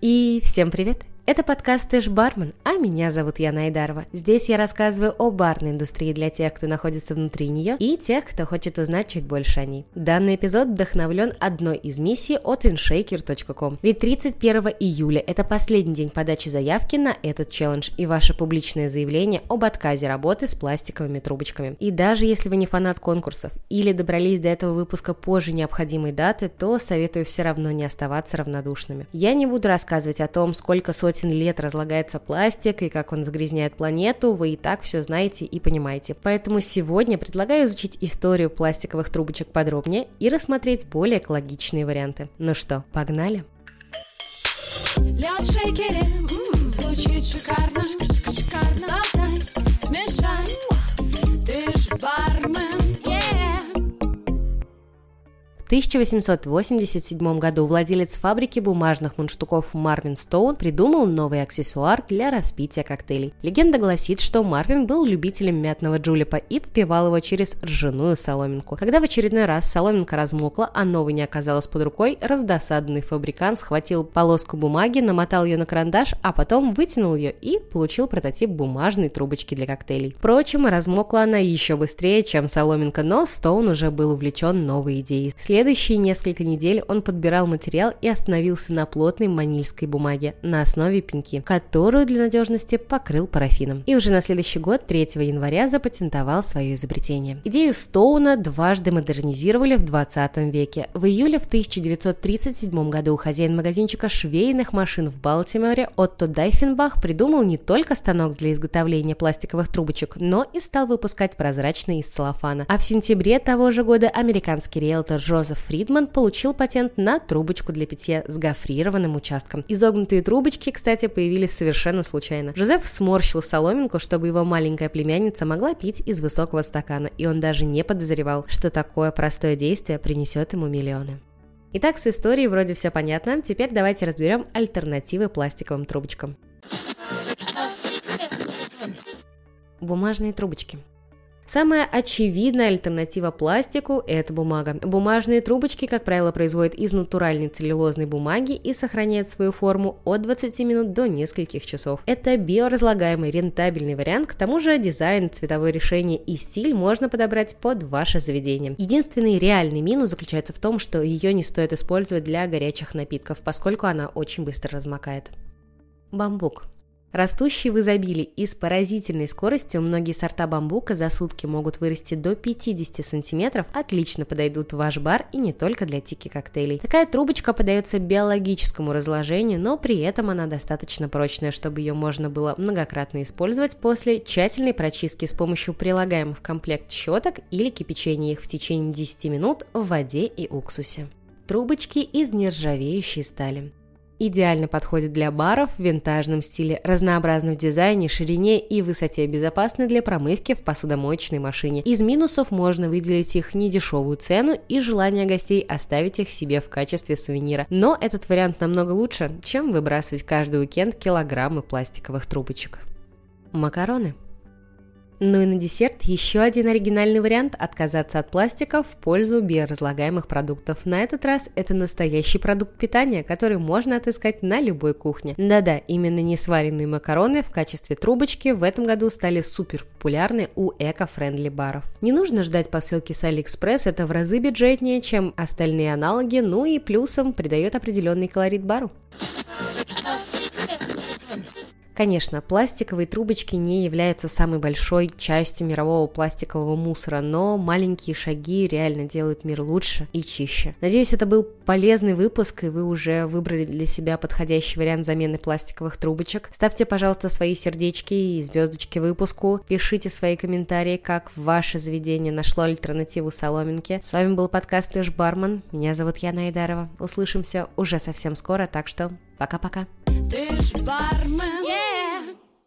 И всем привет! Это подкаст «Ты ж бармен», а меня зовут Яна Айдарова. Здесь я рассказываю о барной индустрии для тех, кто находится внутри нее, и тех, кто хочет узнать чуть больше о ней. Данный эпизод вдохновлен одной из миссий от inshaker.com. Ведь 31 июля – это последний день подачи заявки на этот челлендж и ваше публичное заявление об отказе работы с пластиковыми трубочками. И даже если вы не фанат конкурсов или добрались до этого выпуска позже необходимой даты, то советую все равно не оставаться равнодушными. Я не буду рассказывать о том, сколько сотен сотен лет разлагается пластик и как он загрязняет планету, вы и так все знаете и понимаете. Поэтому сегодня предлагаю изучить историю пластиковых трубочек подробнее и рассмотреть более экологичные варианты. Ну что, погнали? Лед шейкере, звучит шикарно, 1887 году владелец фабрики бумажных мундштуков Марвин Стоун придумал новый аксессуар для распития коктейлей. Легенда гласит, что Марвин был любителем мятного джулепа и попивал его через ржаную соломинку. Когда в очередной раз соломинка размокла, а новой не оказалось под рукой, раздосадный фабрикант схватил полоску бумаги, намотал ее на карандаш, а потом вытянул ее и получил прототип бумажной трубочки для коктейлей. Впрочем, размокла она еще быстрее, чем соломинка, но Стоун уже был увлечен новой идеей следующие несколько недель он подбирал материал и остановился на плотной манильской бумаге на основе пеньки, которую для надежности покрыл парафином. И уже на следующий год, 3 января, запатентовал свое изобретение. Идею Стоуна дважды модернизировали в 20 веке. В июле в 1937 году хозяин магазинчика швейных машин в Балтиморе Отто Дайфенбах придумал не только станок для изготовления пластиковых трубочек, но и стал выпускать прозрачные из целлофана. А в сентябре того же года американский риэлтор Джозеф Джозеф Фридман получил патент на трубочку для питья с гофрированным участком. Изогнутые трубочки, кстати, появились совершенно случайно. Жозеф сморщил соломинку, чтобы его маленькая племянница могла пить из высокого стакана, и он даже не подозревал, что такое простое действие принесет ему миллионы. Итак, с историей вроде все понятно, теперь давайте разберем альтернативы пластиковым трубочкам. Бумажные трубочки. Самая очевидная альтернатива пластику – это бумага. Бумажные трубочки, как правило, производят из натуральной целлюлозной бумаги и сохраняют свою форму от 20 минут до нескольких часов. Это биоразлагаемый рентабельный вариант, к тому же дизайн, цветовое решение и стиль можно подобрать под ваше заведение. Единственный реальный минус заключается в том, что ее не стоит использовать для горячих напитков, поскольку она очень быстро размокает. Бамбук. Растущий в изобилии и с поразительной скоростью многие сорта бамбука за сутки могут вырасти до 50 сантиметров, отлично подойдут в ваш бар и не только для тики-коктейлей. Такая трубочка подается биологическому разложению, но при этом она достаточно прочная, чтобы ее можно было многократно использовать после тщательной прочистки с помощью прилагаемых в комплект щеток или кипячения их в течение 10 минут в воде и уксусе. Трубочки из нержавеющей стали. Идеально подходит для баров в винтажном стиле, разнообразны в дизайне, ширине и высоте, безопасны для промывки в посудомоечной машине. Из минусов можно выделить их недешевую цену и желание гостей оставить их себе в качестве сувенира. Но этот вариант намного лучше, чем выбрасывать каждый уикенд килограммы пластиковых трубочек. Макароны. Ну и на десерт еще один оригинальный вариант – отказаться от пластика в пользу биоразлагаемых продуктов. На этот раз это настоящий продукт питания, который можно отыскать на любой кухне. Да-да, именно несваренные макароны в качестве трубочки в этом году стали супер популярны у эко-френдли баров. Не нужно ждать посылки с Алиэкспресс, это в разы бюджетнее, чем остальные аналоги, ну и плюсом придает определенный колорит бару. Конечно, пластиковые трубочки не являются самой большой частью мирового пластикового мусора, но маленькие шаги реально делают мир лучше и чище. Надеюсь, это был полезный выпуск, и вы уже выбрали для себя подходящий вариант замены пластиковых трубочек. Ставьте, пожалуйста, свои сердечки и звездочки выпуску. Пишите свои комментарии, как ваше заведение нашло альтернативу соломинке. С вами был подкаст Иш Бармен. Меня зовут Яна Айдарова. Услышимся уже совсем скоро, так что пока-пока. Ты ж бармен.